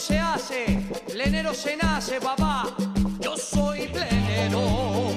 se hace, plenero se nace, papá. Yo soy plenero.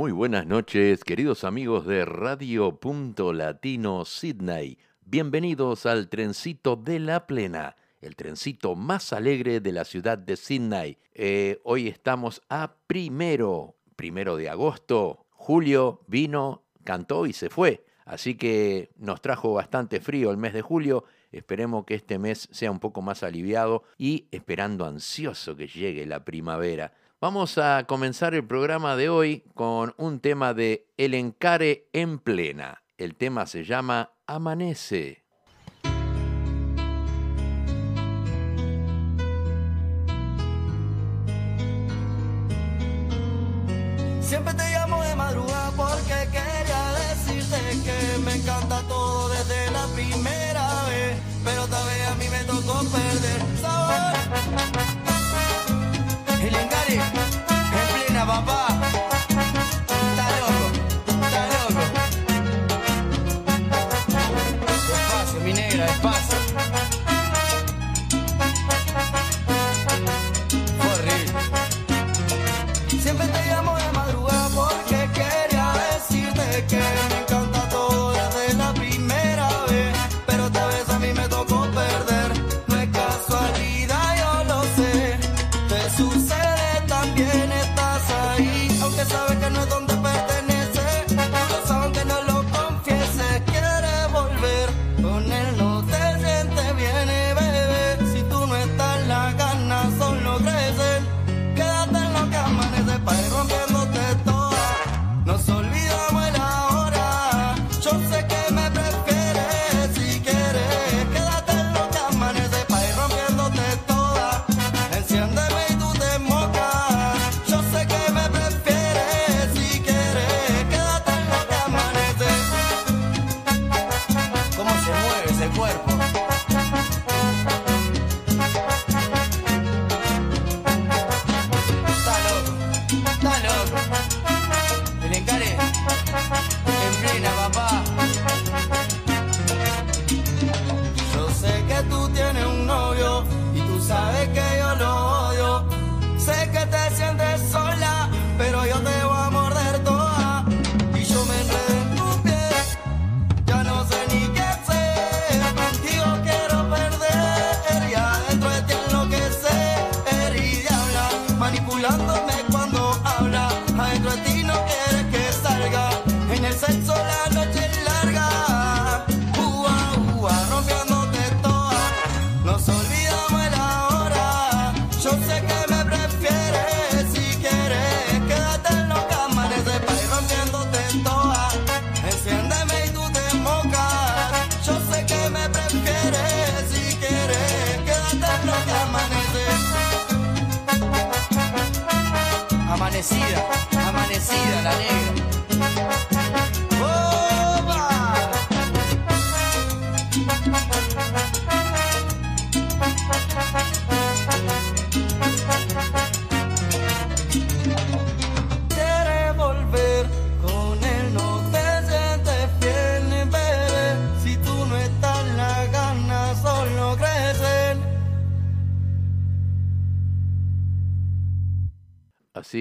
Muy buenas noches, queridos amigos de Radio Punto Latino Sydney. Bienvenidos al trencito de la plena, el trencito más alegre de la ciudad de Sydney. Eh, hoy estamos a primero, primero de agosto. Julio vino, cantó y se fue. Así que nos trajo bastante frío el mes de julio. Esperemos que este mes sea un poco más aliviado y esperando ansioso que llegue la primavera. Vamos a comenzar el programa de hoy con un tema de El Encare en Plena. El tema se llama Amanece. Siempre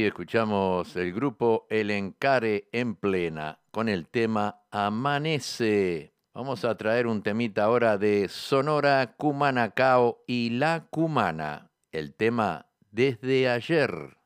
escuchamos el grupo El Encare en plena con el tema Amanece. Vamos a traer un temita ahora de Sonora, Cumanacao y La Cumana. El tema desde ayer.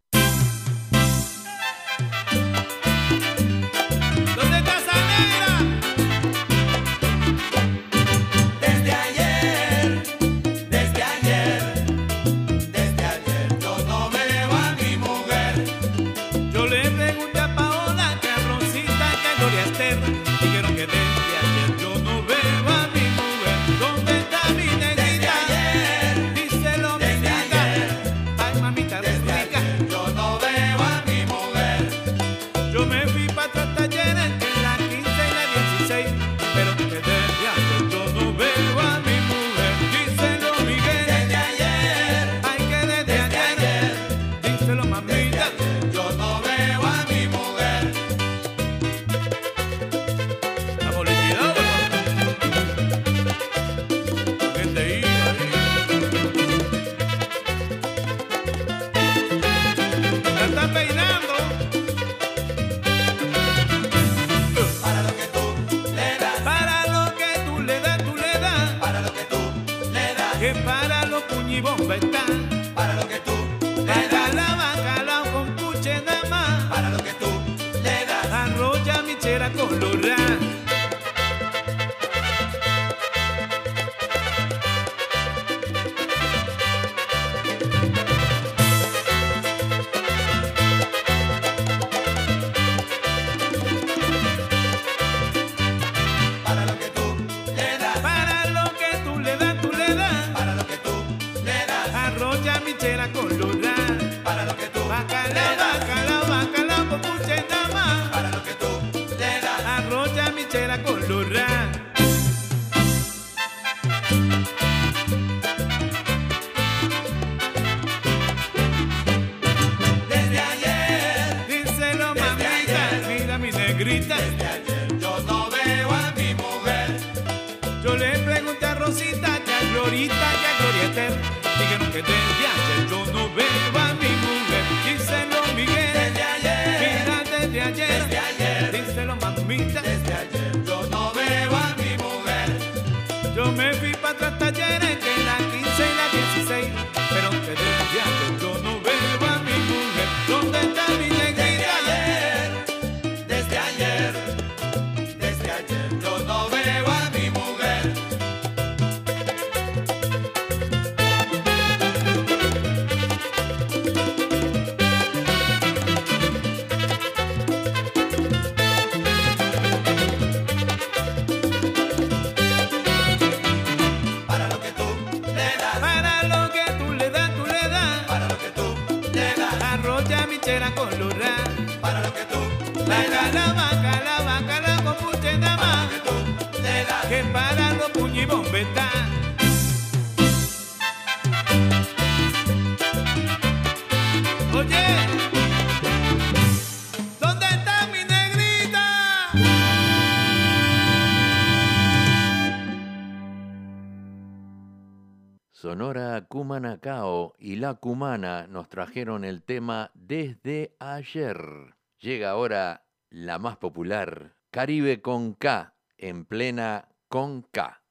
Cumanacao y La Cumana nos trajeron el tema desde ayer. Llega ahora la más popular, Caribe con K, en plena con K.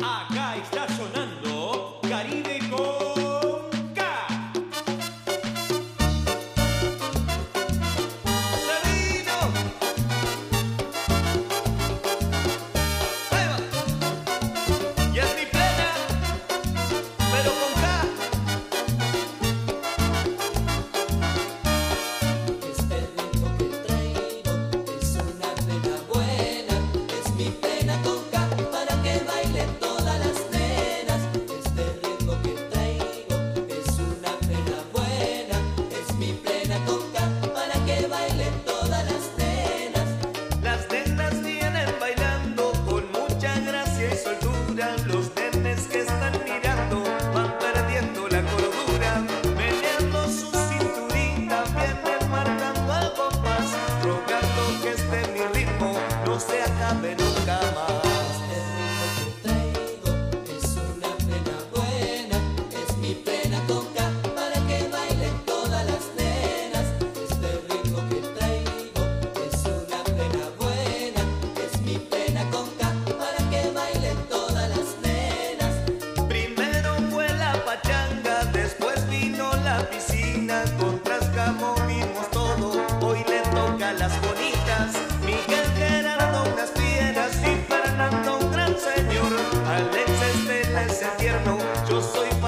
Acá está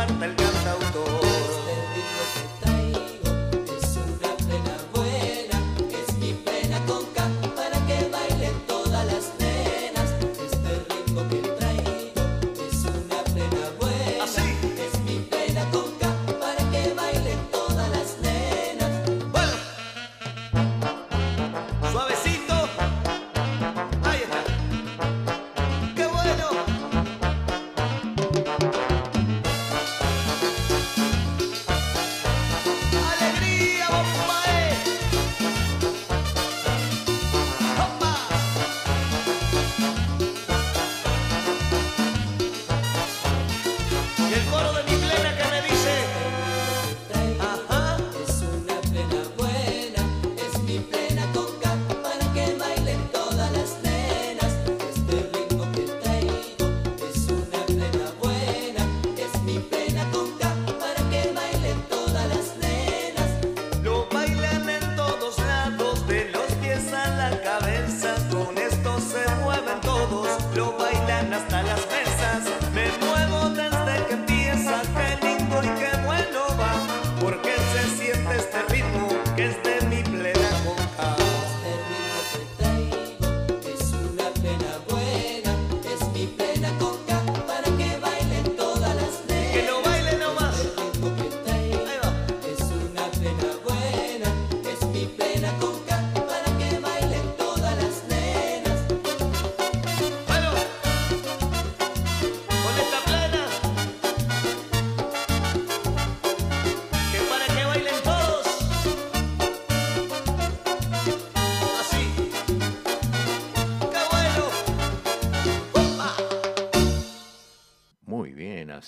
levanta el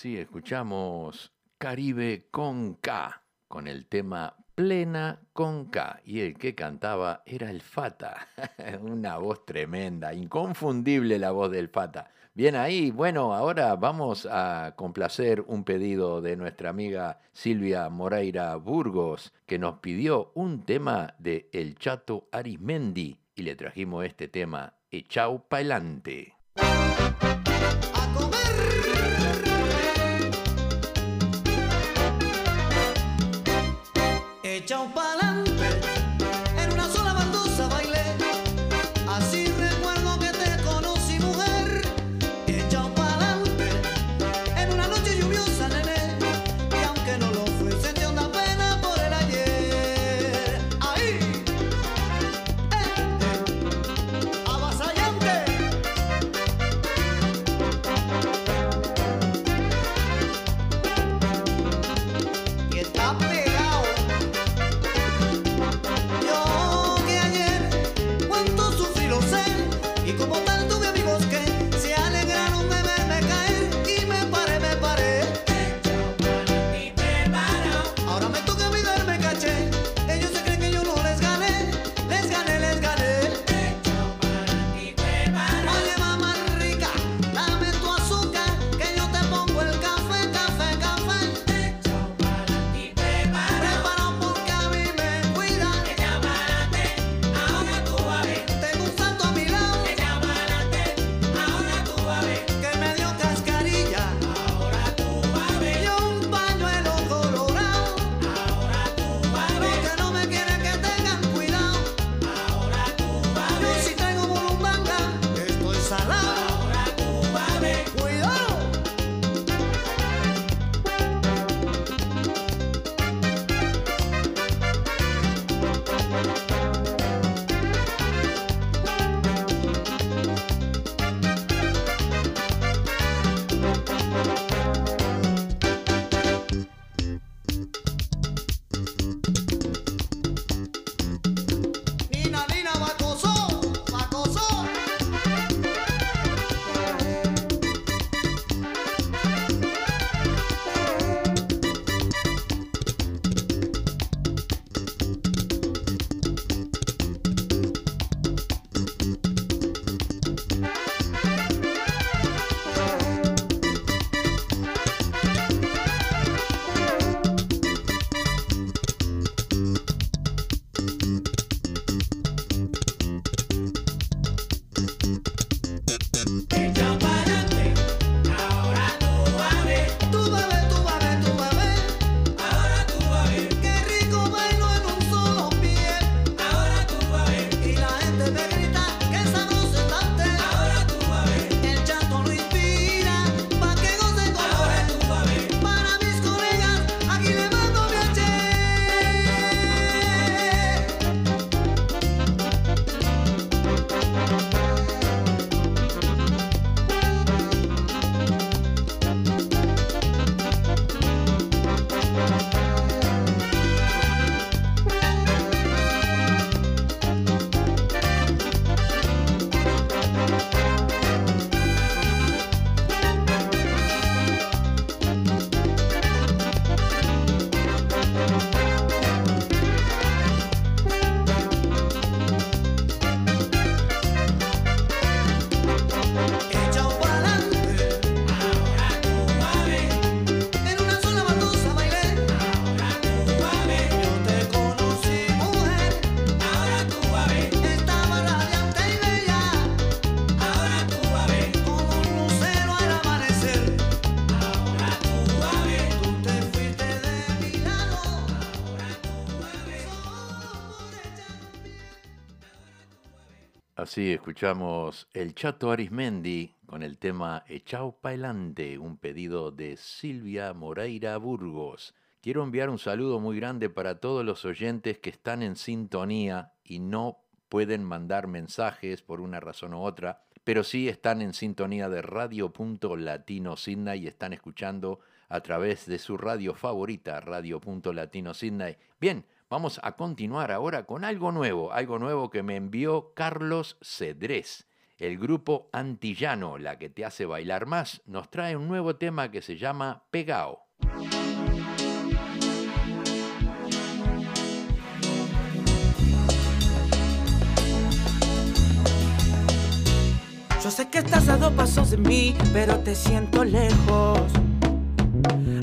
sí, escuchamos Caribe con K, con el tema Plena con K. Y el que cantaba era el Fata. Una voz tremenda, inconfundible la voz del Fata. Bien ahí, bueno, ahora vamos a complacer un pedido de nuestra amiga Silvia Moreira Burgos, que nos pidió un tema de El Chato Arismendi. Y le trajimos este tema, Echau Pailante. Así escuchamos el Chato Arismendi con el tema Echao Paelante, un pedido de Silvia Moreira Burgos. Quiero enviar un saludo muy grande para todos los oyentes que están en sintonía y no pueden mandar mensajes por una razón u otra, pero sí están en sintonía de Radio.Latino Sydney y están escuchando a través de su radio favorita, Radio.Latino Sydney. Bien, vamos a continuar ahora con algo nuevo, algo nuevo que me envió Carlos Cedrés. El grupo Antillano, la que te hace bailar más, nos trae un nuevo tema que se llama Pegao. Yo sé que estás a dos pasos de mí, pero te siento lejos.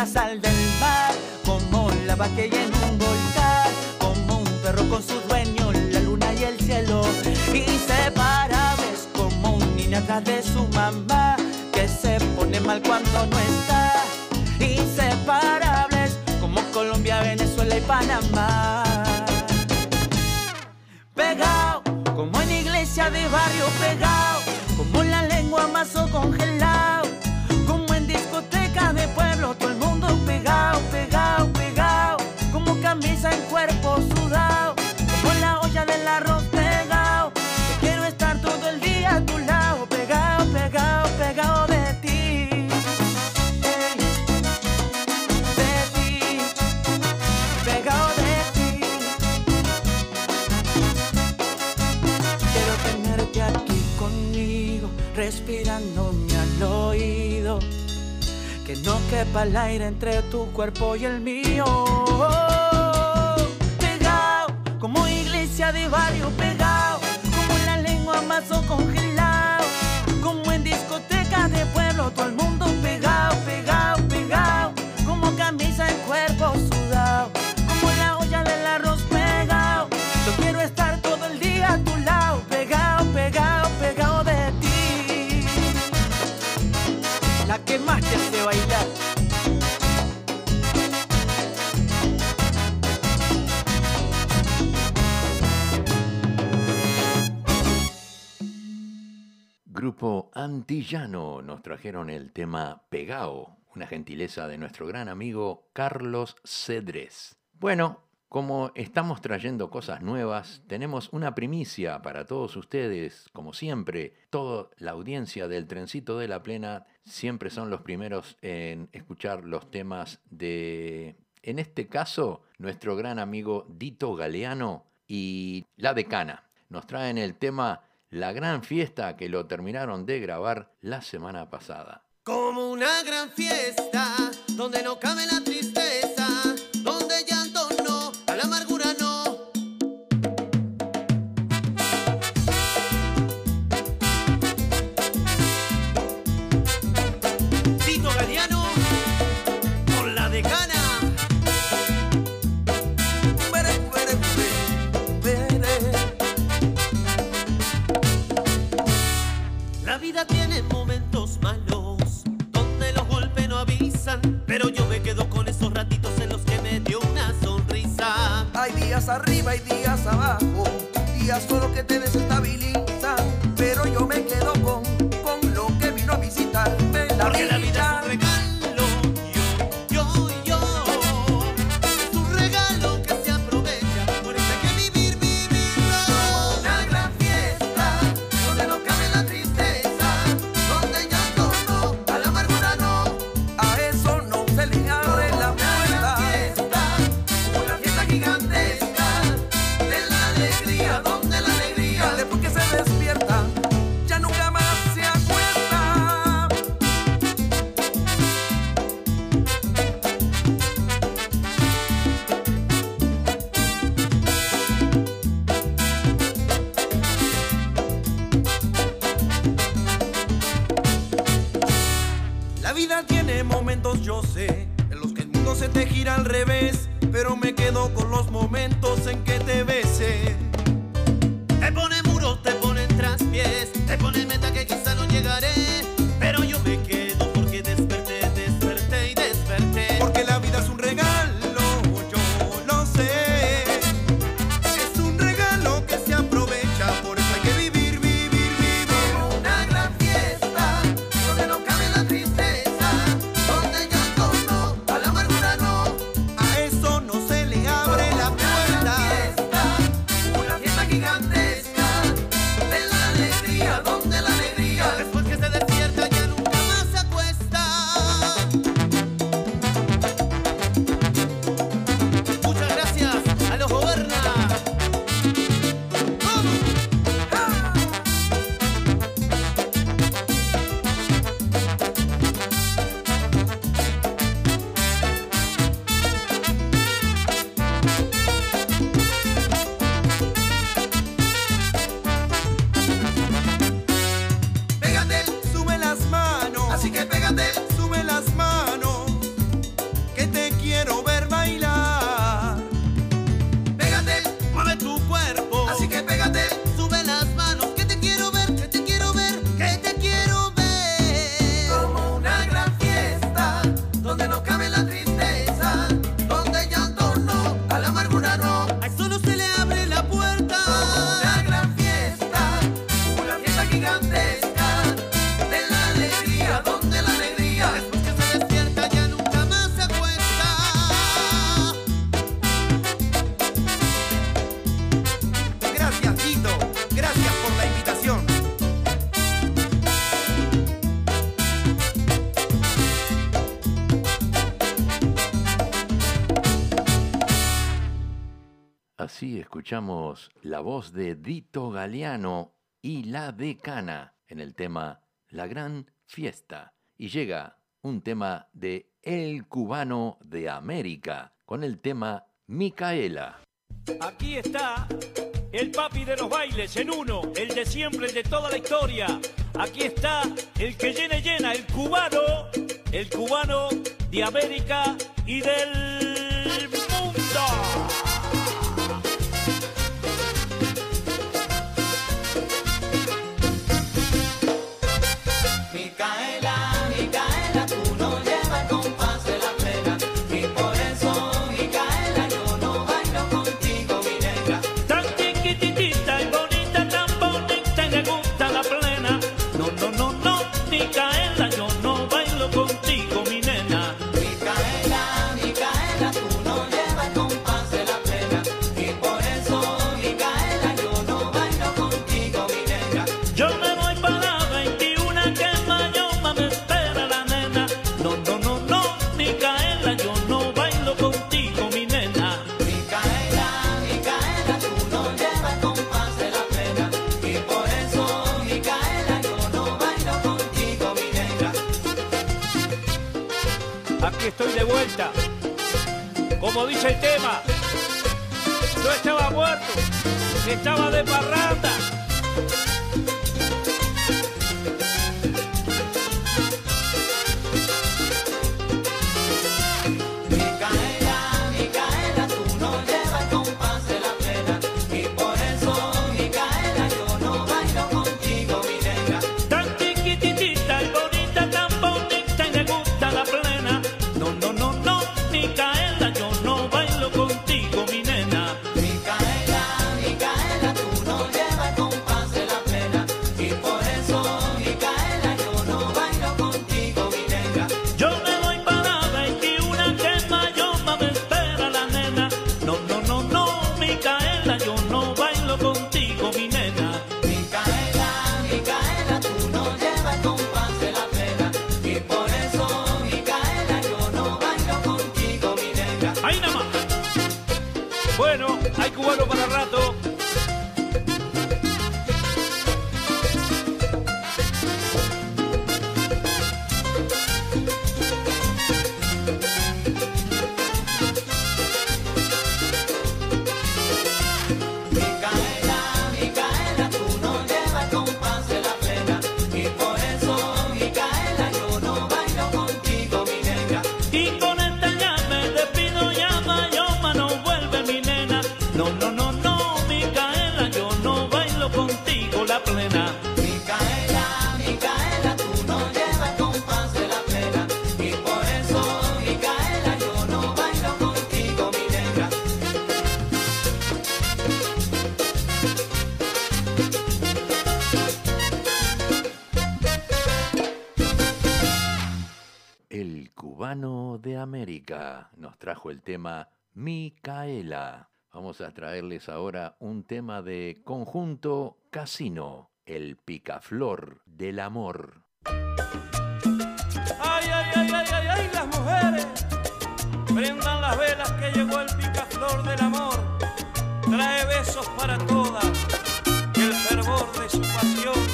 La sal del entre tu cuerpo y el mío. Pegado, como iglesia de barrio pegado, como la lengua mazo congelado, como en discoteca de pueblo, todo el mundo Grupo Antillano nos trajeron el tema Pegao, una gentileza de nuestro gran amigo Carlos Cedres. Bueno, como estamos trayendo cosas nuevas, tenemos una primicia para todos ustedes, como siempre, toda la audiencia del Trencito de la Plena siempre son los primeros en escuchar los temas de, en este caso, nuestro gran amigo Dito Galeano y La Decana. Nos traen el tema La Gran Fiesta que lo terminaron de grabar la semana pasada. Como una gran fiesta donde no cabe la tristeza, días arriba y días abajo, días solo que te desestabilizan, la voz de Dito Galeano y la decana en el tema La Gran Fiesta. Y llega un tema de El Cubano de América con el tema Micaela. Aquí está el papi de los bailes en uno, el de siempre, el de toda la historia. Aquí está el que llena y llena, el cubano, el cubano de América y del mundo. Nos trajo el tema Micaela. Vamos a traerles ahora un tema de conjunto Casino, el picaflor del amor. Ay, ay, ay, ay, ay, ay, las mujeres, prendan las velas que llegó el picaflor del amor. Trae besos para todas el fervor de su pasión.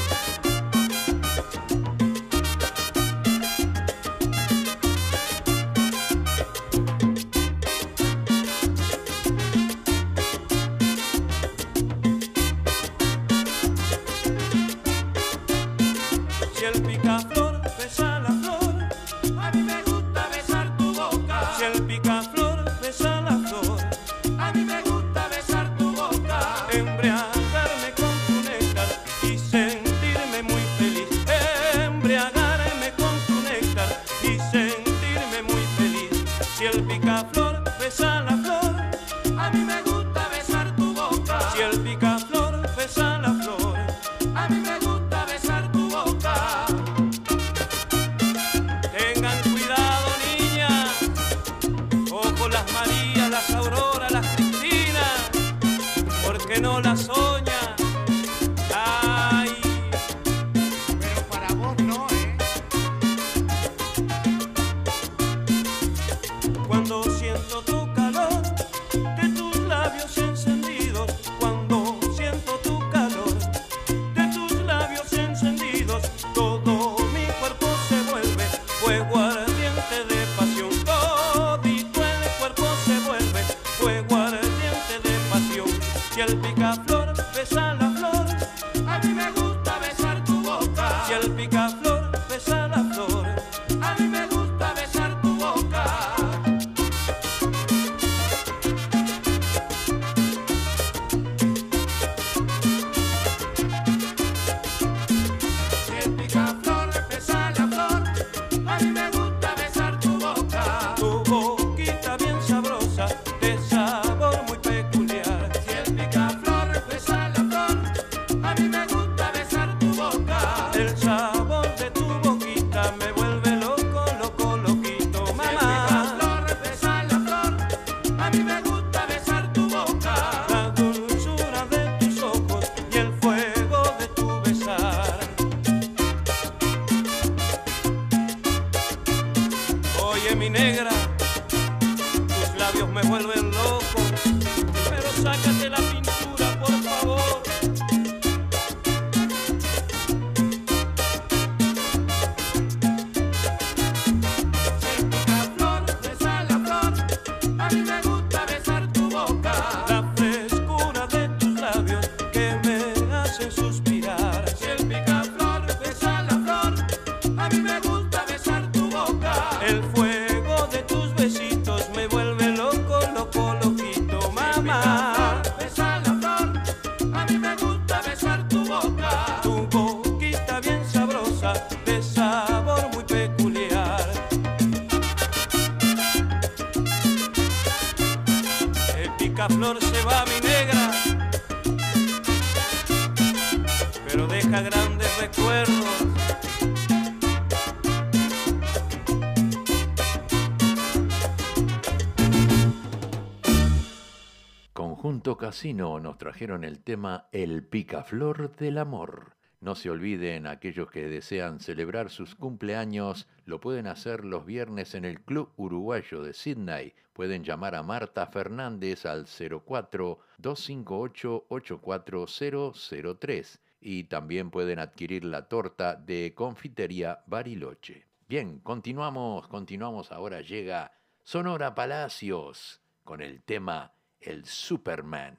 flor se va mi negra, pero deja grandes recuerdos. Conjunto Casino nos trajeron el tema El picaflor del amor no se olviden, aquellos que desean celebrar sus cumpleaños, lo pueden hacer los viernes en el Club Uruguayo de Sydney. Pueden llamar a Marta Fernández al 04-258-84003 y también pueden adquirir la torta de Confitería Bariloche. Bien, continuamos, continuamos. Ahora llega Sonora Palacios con el tema El Superman.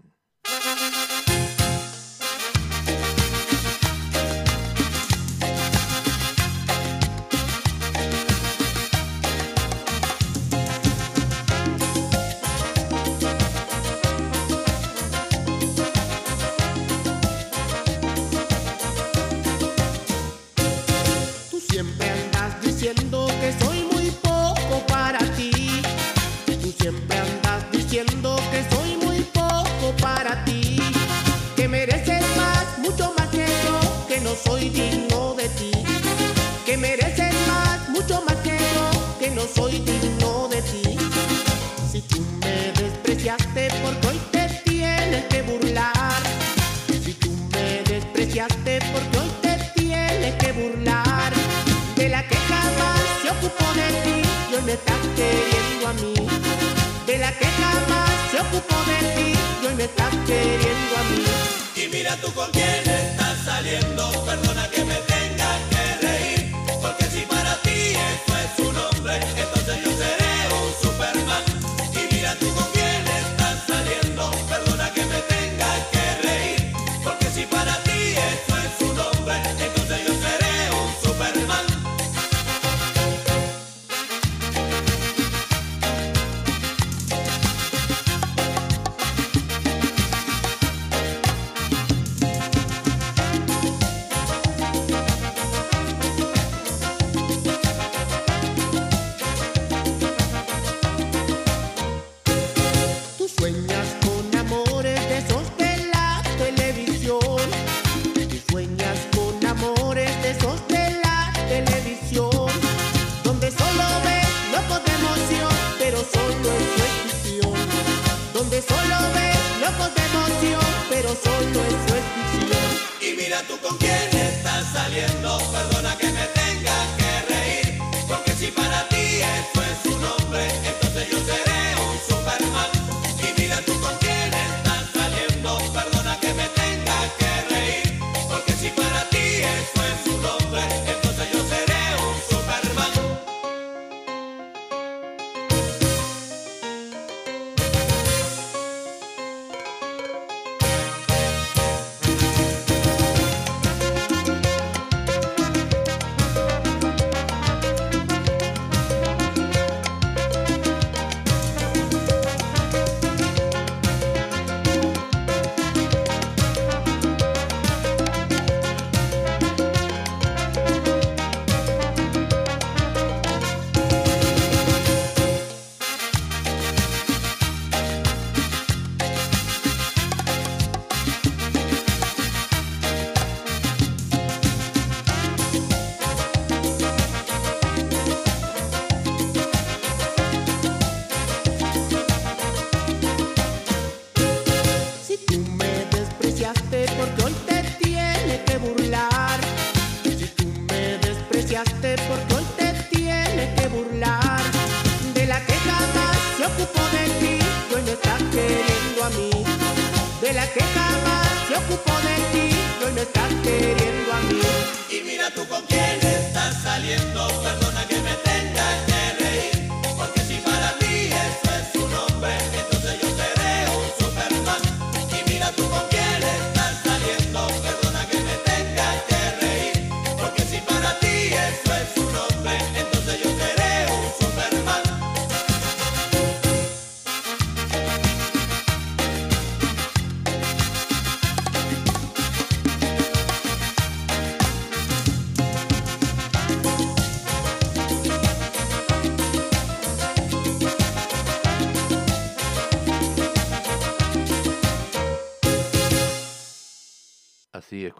me estás queriendo a mí, de la que jamás se ocupó de ti, y hoy me estás queriendo a mí. Y mira tú con quién estás saliendo, perdona que me tenga que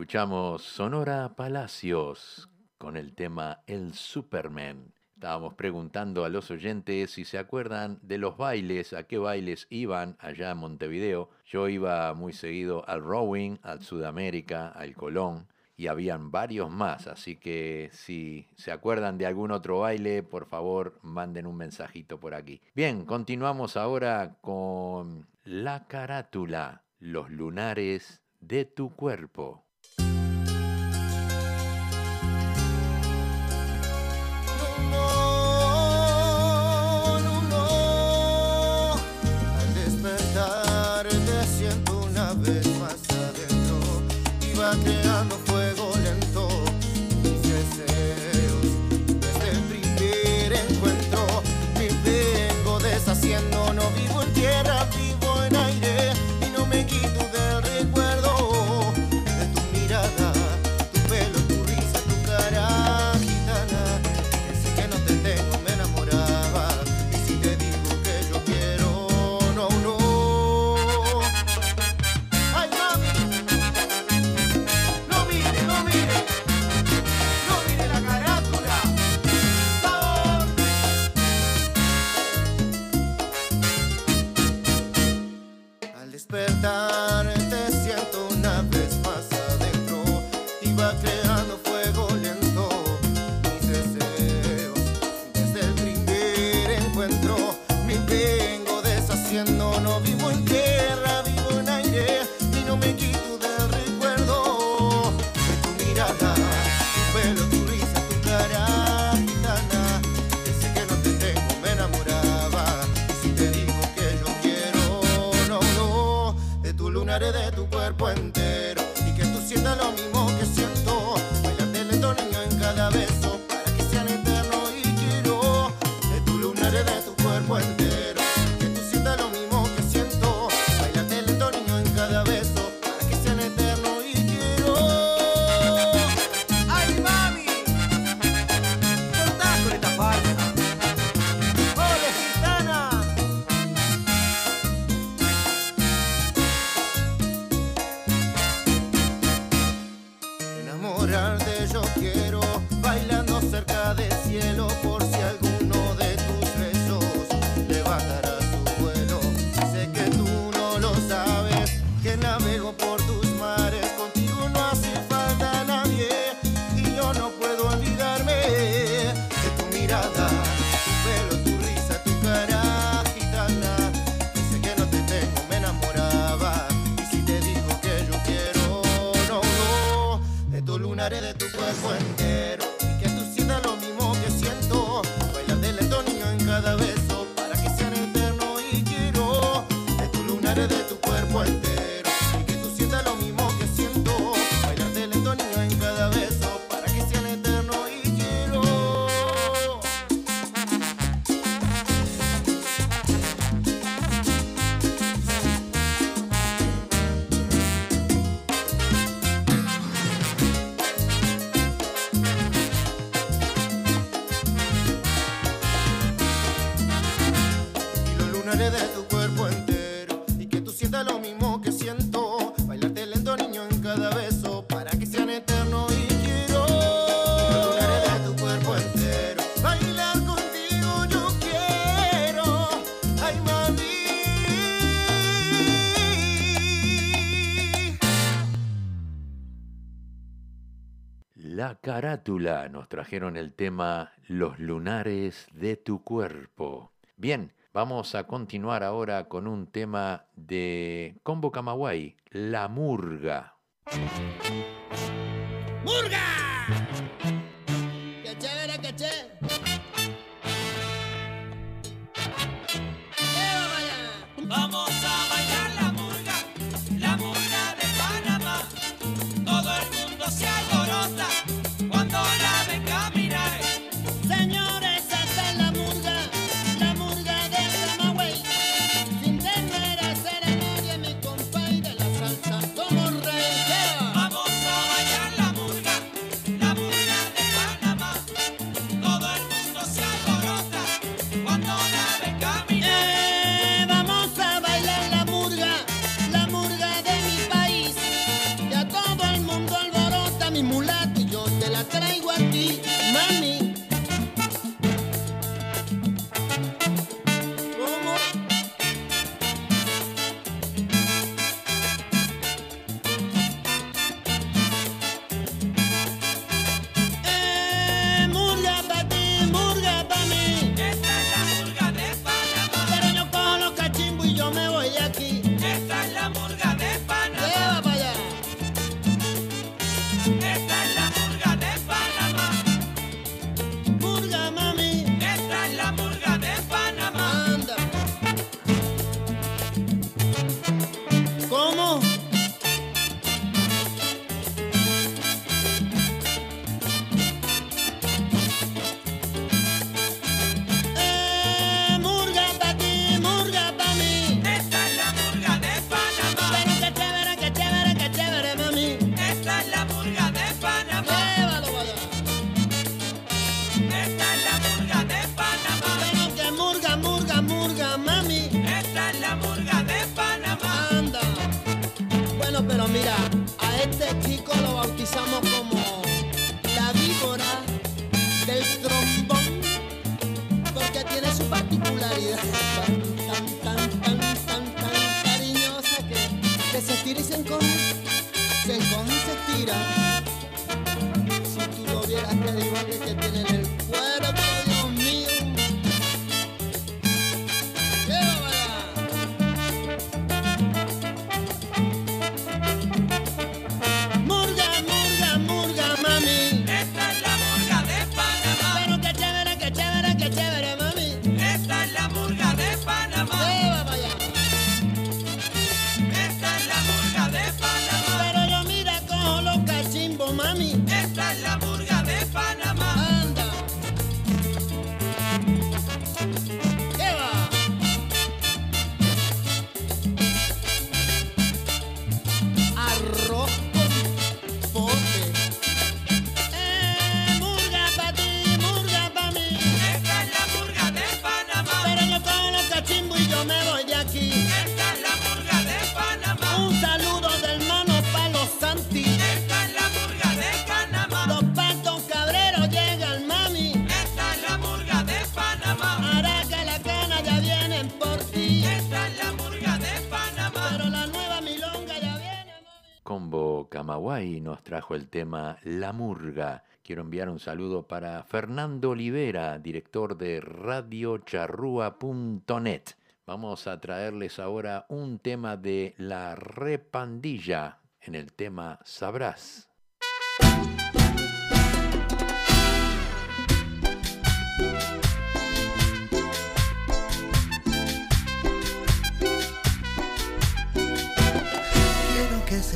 Escuchamos Sonora Palacios con el tema El Superman. Estábamos preguntando a los oyentes si se acuerdan de los bailes, a qué bailes iban allá en Montevideo. Yo iba muy seguido al rowing, al Sudamérica, al Colón y habían varios más, así que si se acuerdan de algún otro baile, por favor manden un mensajito por aquí. Bien, continuamos ahora con la carátula, los lunares de tu cuerpo. va creando fuego. nos trajeron el tema Los lunares de tu cuerpo. Bien, vamos a continuar ahora con un tema de Combo Camagüey, La Murga. ¡Murga! ¡Qué qué! Trajo el tema La Murga. Quiero enviar un saludo para Fernando Olivera, director de radiocharrúa.net. Vamos a traerles ahora un tema de La Repandilla en el tema Sabrás.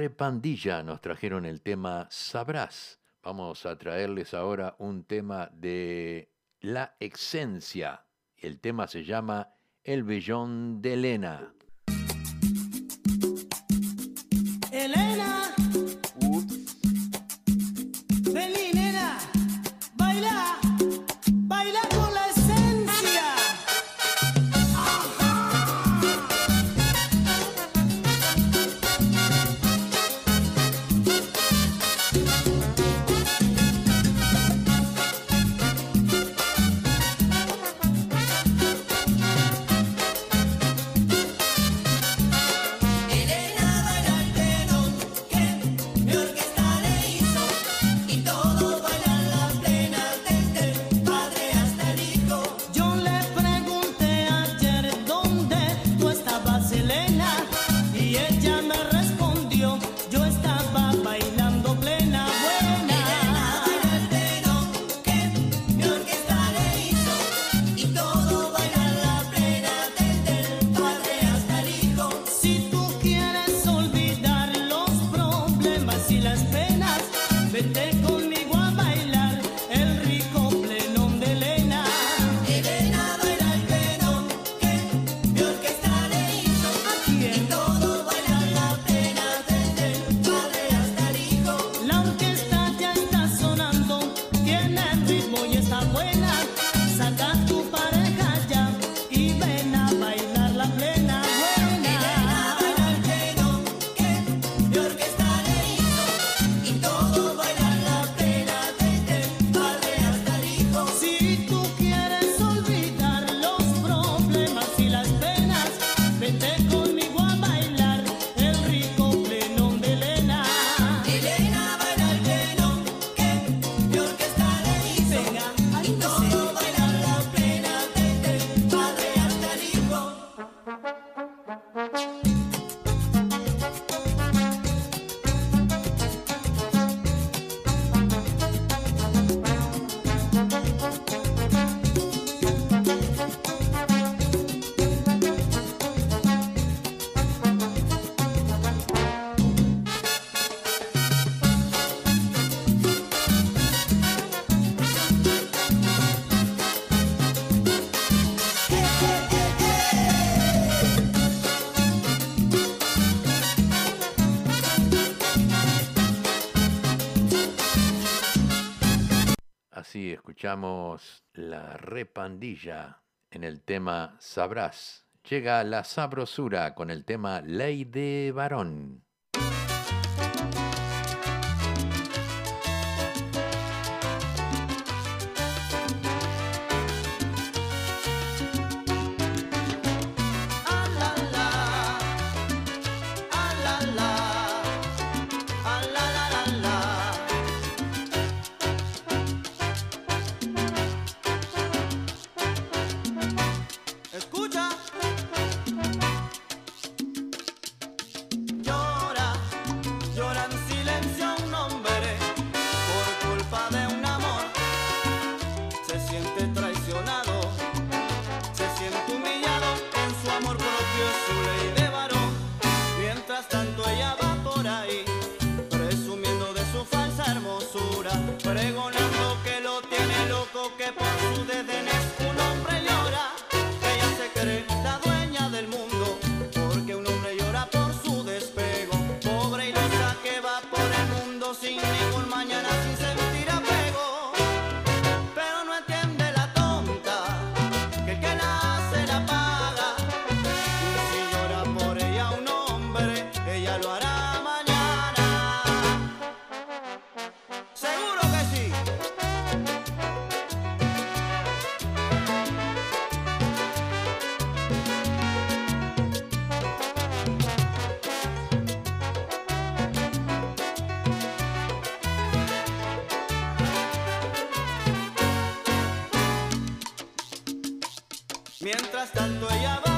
Repandilla nos trajeron el tema Sabrás. Vamos a traerles ahora un tema de La Excencia. El tema se llama El Bellón de Elena. Elena. escuchamos la repandilla en el tema Sabrás. Llega la sabrosura con el tema Ley de Varón. mientras tanto ella va.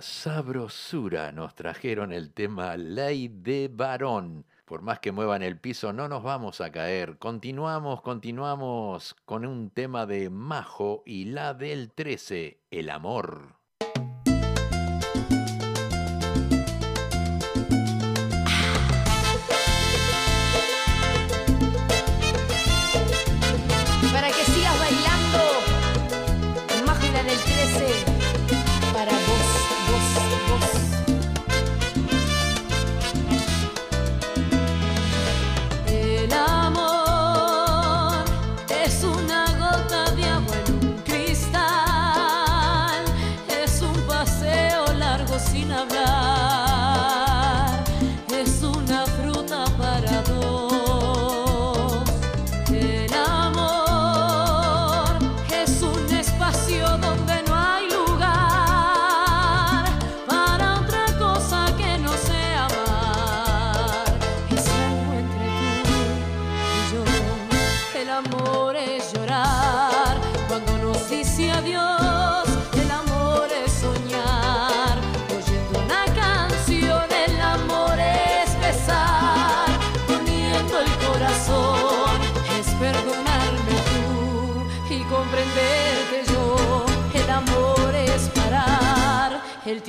sabrosura nos trajeron el tema Ley de Varón. Por más que muevan el piso, no nos vamos a caer. Continuamos, continuamos con un tema de Majo y la del 13, el amor.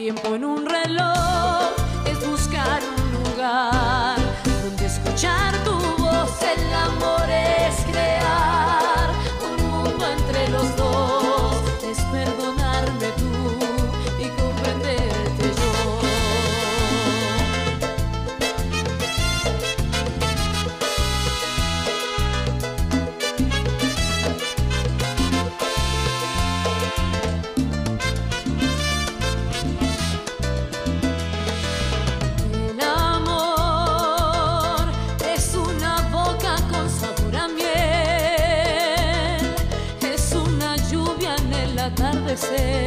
tiempo en un reloj. florescer.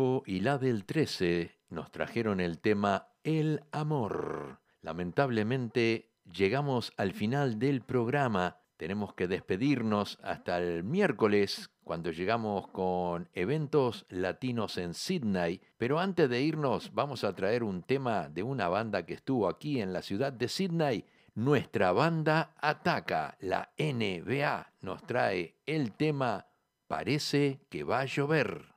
Trejo y Label 13 nos trajeron el tema El amor. Lamentablemente llegamos al final del programa. Tenemos que despedirnos hasta el miércoles cuando llegamos con eventos latinos en Sydney. Pero antes de irnos vamos a traer un tema de una banda que estuvo aquí en la ciudad de Sydney. Nuestra banda Ataca, la NBA, nos trae el tema Parece que va a llover.